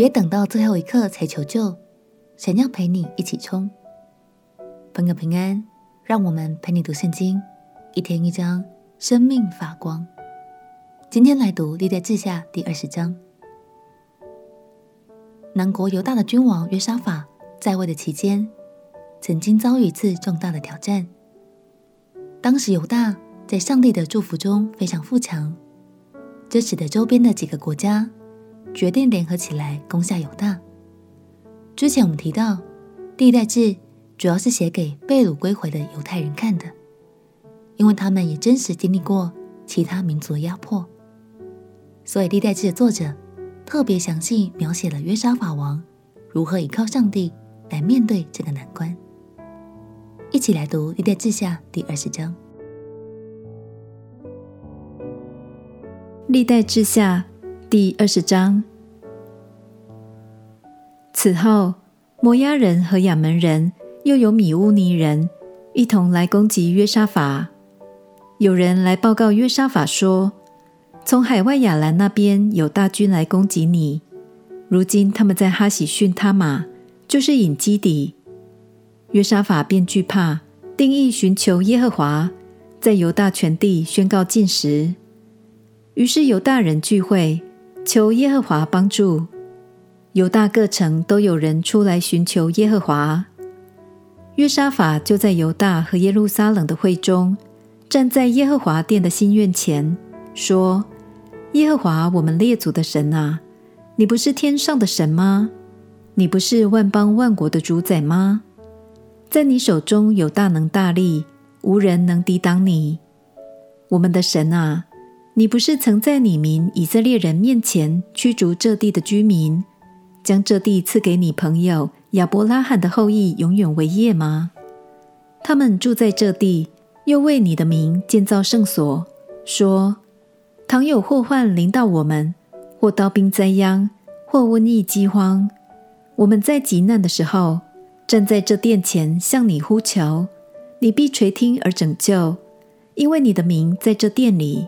别等到最后一刻才求救，神要陪你一起冲。朋友平安，让我们陪你读圣经，一天一章，生命发光。今天来读历代志下第二十章。南国犹大的君王约沙法在位的期间，曾经遭遇一次重大的挑战。当时犹大在上帝的祝福中非常富强，这使得周边的几个国家决定联合起来攻下犹大。之前我们提到，历代志主要是写给被掳归回的犹太人看的，因为他们也真实经历过其他民族的压迫，所以历代志的作者特别详细描写了约沙法王如何依靠上帝来面对这个难关。一起来读历代志下第二十章。历代志下第二十章。此后，摩押人和亚扪人，又有米乌尼人，一同来攻击约沙法。有人来报告约沙法说：“从海外亚兰那边有大军来攻击你。如今他们在哈喜逊他玛，就是隐基底。”约沙法便惧怕，定义寻求耶和华，在犹大全地宣告禁食。于是犹大人聚会，求耶和华帮助。犹大各城都有人出来寻求耶和华。约沙法就在犹大和耶路撒冷的会中，站在耶和华殿的新院前，说：“耶和华我们列祖的神啊，你不是天上的神吗？你不是万邦万国的主宰吗？”在你手中有大能大力，无人能抵挡你。我们的神啊，你不是曾在你民以色列人面前驱逐这地的居民，将这地赐给你朋友亚伯拉罕的后裔永远为业吗？他们住在这地，又为你的名建造圣所，说：倘有祸患临到我们，或刀兵灾殃，或瘟疫饥荒，我们在极难的时候。站在这殿前向你呼求，你必垂听而拯救，因为你的名在这殿里。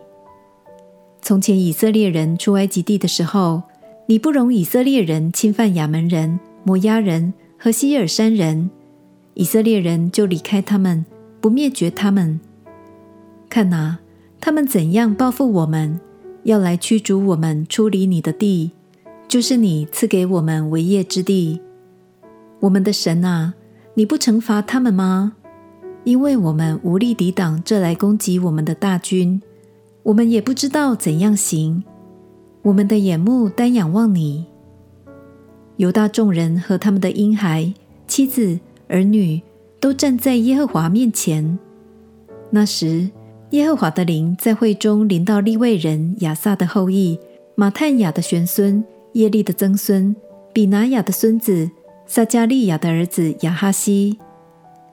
从前以色列人出埃及地的时候，你不容以色列人侵犯亚门人、摩押人和西珥山人，以色列人就离开他们，不灭绝他们。看哪，他们怎样报复我们，要来驱逐我们出离你的地，就是你赐给我们为业之地。我们的神啊，你不惩罚他们吗？因为我们无力抵挡这来攻击我们的大军，我们也不知道怎样行。我们的眼目单仰望你。犹大众人和他们的婴孩、妻子、儿女都站在耶和华面前。那时，耶和华的灵在会中临到利未人亚萨的后裔马探雅的玄孙、耶利的曾孙、比拿雅的孙子。撒迦利亚的儿子亚哈西，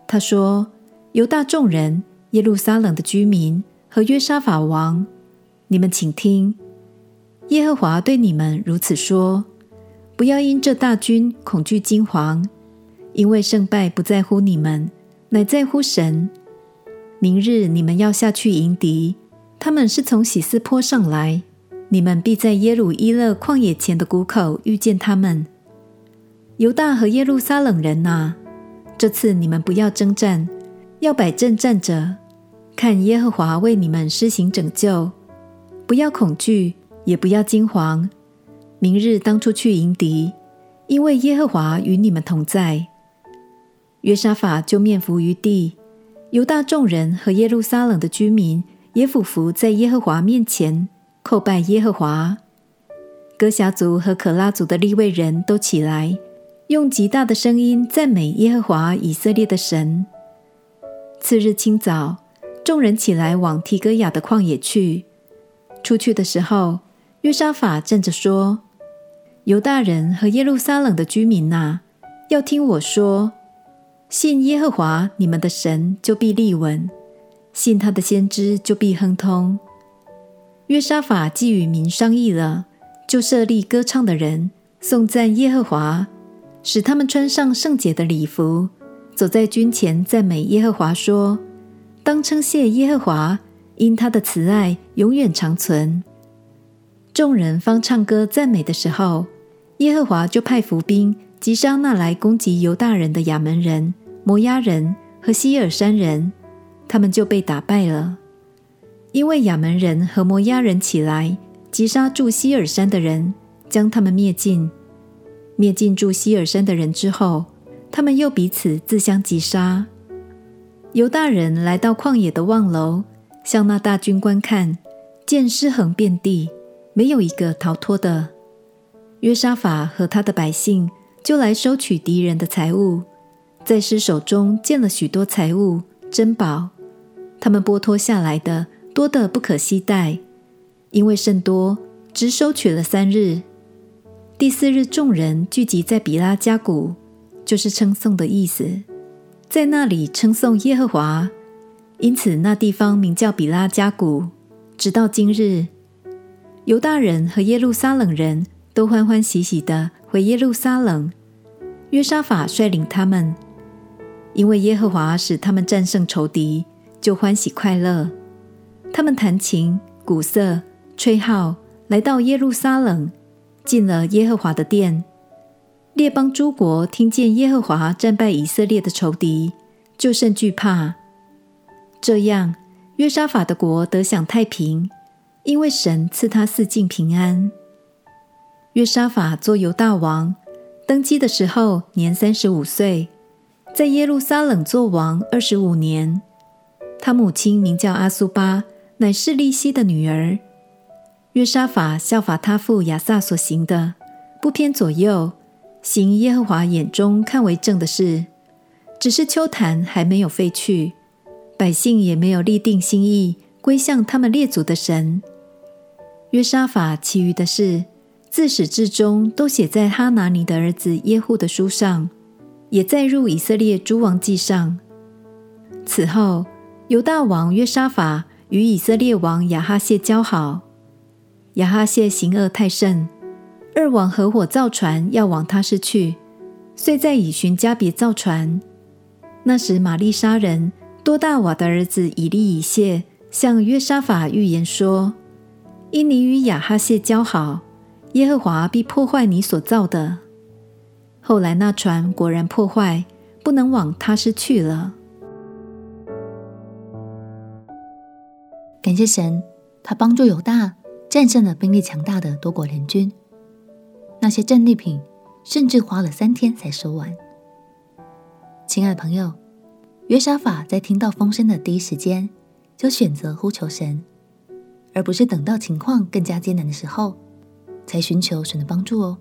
他说：“犹大众人、耶路撒冷的居民和约沙法王，你们请听，耶和华对你们如此说：不要因这大军恐惧惊惶，因为胜败不在乎你们，乃在乎神。明日你们要下去迎敌，他们是从喜斯坡上来，你们必在耶鲁伊勒旷野前的谷口遇见他们。”犹大和耶路撒冷人哪，这次你们不要征战，要摆阵站着，看耶和华为你们施行拯救。不要恐惧，也不要惊惶。明日当出去迎敌，因为耶和华与你们同在。约沙法就面伏于地，犹大众人和耶路撒冷的居民也俯伏在耶和华面前，叩拜耶和华。哥辖族和可拉族的立位人都起来。用极大的声音赞美耶和华以色列的神。次日清早，众人起来往提哥亚的旷野去。出去的时候，约沙法站着说：“犹大人和耶路撒冷的居民哪，要听我说，信耶和华你们的神，就必立稳；信他的先知，就必亨通。”约沙法既与民商议了，就设立歌唱的人，颂赞耶和华。使他们穿上圣洁的礼服，走在军前赞美耶和华，说：“当称谢耶和华，因他的慈爱永远长存。”众人方唱歌赞美的时候，耶和华就派伏兵击杀那来攻击犹大人的亚门人、摩押人和西珥山人，他们就被打败了。因为亚门人和摩押人起来击杀住西珥山的人，将他们灭尽。灭尽住西珥山的人之后，他们又彼此自相击杀。犹大人来到旷野的望楼，向那大军观看，见尸横遍地，没有一个逃脱的。约沙法和他的百姓就来收取敌人的财物，在尸首中见了许多财物珍宝，他们剥脱下来的多得不可惜待，因为甚多，只收取了三日。第四日，众人聚集在比拉加谷，就是称颂的意思，在那里称颂耶和华，因此那地方名叫比拉加谷，直到今日。犹大人和耶路撒冷人都欢欢喜喜的回耶路撒冷。约沙法率领他们，因为耶和华使他们战胜仇敌，就欢喜快乐。他们弹琴、鼓瑟、吹号，来到耶路撒冷。进了耶和华的殿，列邦诸国听见耶和华战败以色列的仇敌，就甚惧怕。这样，约沙法的国得享太平，因为神赐他四境平安。约沙法作犹大王，登基的时候年三十五岁，在耶路撒冷作王二十五年。他母亲名叫阿苏巴，乃是利希的女儿。约沙法效法他父亚撒所行的，不偏左右，行耶和华眼中看为正的事。只是邱坛还没有废去，百姓也没有立定心意归向他们列祖的神。约沙法其余的事，自始至终都写在哈拿尼的儿子耶户的书上，也载入以色列诸王记上。此后，犹大王约沙法与以色列王亚哈谢交好。亚哈谢行恶太甚，二王合伙造船要往他市去，遂在以寻加别造船。那时玛利沙人多大瓦的儿子以利以谢向约沙法预言说：“因你与亚哈谢交好，耶和华必破坏你所造的。”后来那船果然破坏，不能往他市去了。感谢神，他帮助犹大。战胜了兵力强大的多国联军，那些战利品甚至花了三天才收完。亲爱的朋友，约沙法在听到风声的第一时间就选择呼求神，而不是等到情况更加艰难的时候才寻求神的帮助哦。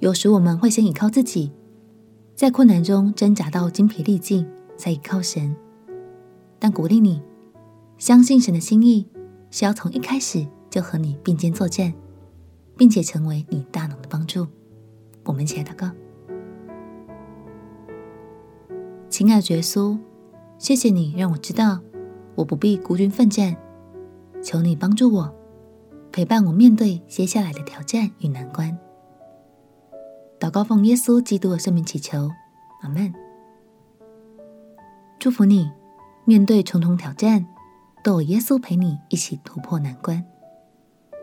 有时我们会先依靠自己，在困难中挣扎到筋疲力尽，才依靠神。但鼓励你，相信神的心意。是要从一开始就和你并肩作战，并且成为你大能的帮助。我们一起来祷告。亲爱的耶稣，谢谢你让我知道我不必孤军奋战，求你帮助我，陪伴我面对接下来的挑战与难关。祷告奉耶稣基督的圣名祈求，阿门。祝福你，面对重重挑战。都有耶稣陪你一起突破难关，